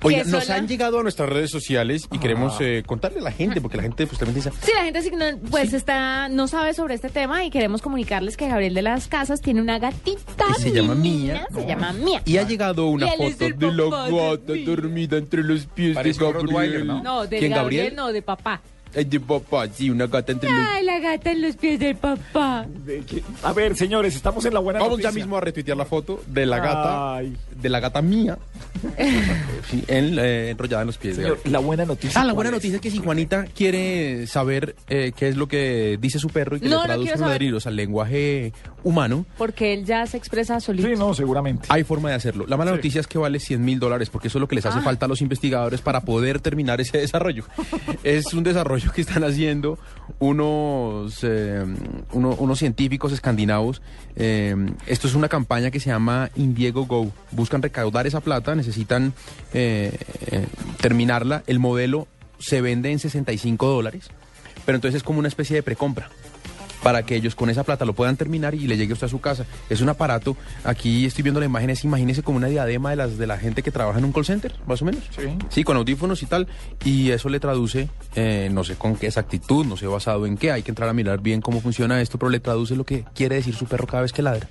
Que nos sola- han llegado a nuestras redes sociales y queremos Ah. eh, contarle a la gente, porque la gente pues también dice, Sí, la gente sí no, pues está, no sabe sobre este tema y queremos comunicarles que Gabriel de las Casas tiene una gatita. Y se llama Mía. Se llama Mía. y ha llegado una foto de la de gata Mía. dormida entre los pies Parece de Gabriel. Rottweiler, ¿no? No, de ¿Quién, Gabriel, Gabriel? no, de papá. De papá, sí, una gata entre los... Ay, la gata en los pies del papá. De A ver, señores, estamos en la buena Vamos noticia. ya mismo a retuitear la foto de la gata, Ay. de la gata mía, sí, en, eh, enrollada en los pies Señor, la buena noticia. Ah, la ¿cuál buena es? noticia es que si Juanita quiere saber eh, qué es lo que dice su perro y que No, le no los saber. ladridos al lenguaje humano, Porque él ya se expresa solito. Sí, no, seguramente. hay forma de hacerlo. La mala noticia es que vale 100 mil dólares, porque eso es lo que les hace Ah. falta a los investigadores para poder terminar ese desarrollo. es un desarrollo que están haciendo unos, eh, uno- unos científicos escandinavos. Eh, esto es una campaña que se llama Indiego Go. Buscan recaudar esa plata, necesitan eh, eh, terminarla. El modelo se vende en 65 dólares, pero entonces es como una especie de precompra para que ellos con esa plata lo puedan terminar y le llegue usted a su casa. Es un aparato, aquí estoy viendo la imagen, es imagínese como una diadema de las de la gente que trabaja en un call center, más o menos. Sí. Sí, con audífonos y tal, y eso le traduce, eh, no sé con qué exactitud, no sé basado en qué, hay que entrar a mirar bien cómo funciona esto, pero le traduce lo que quiere decir su perro cada vez que ladra.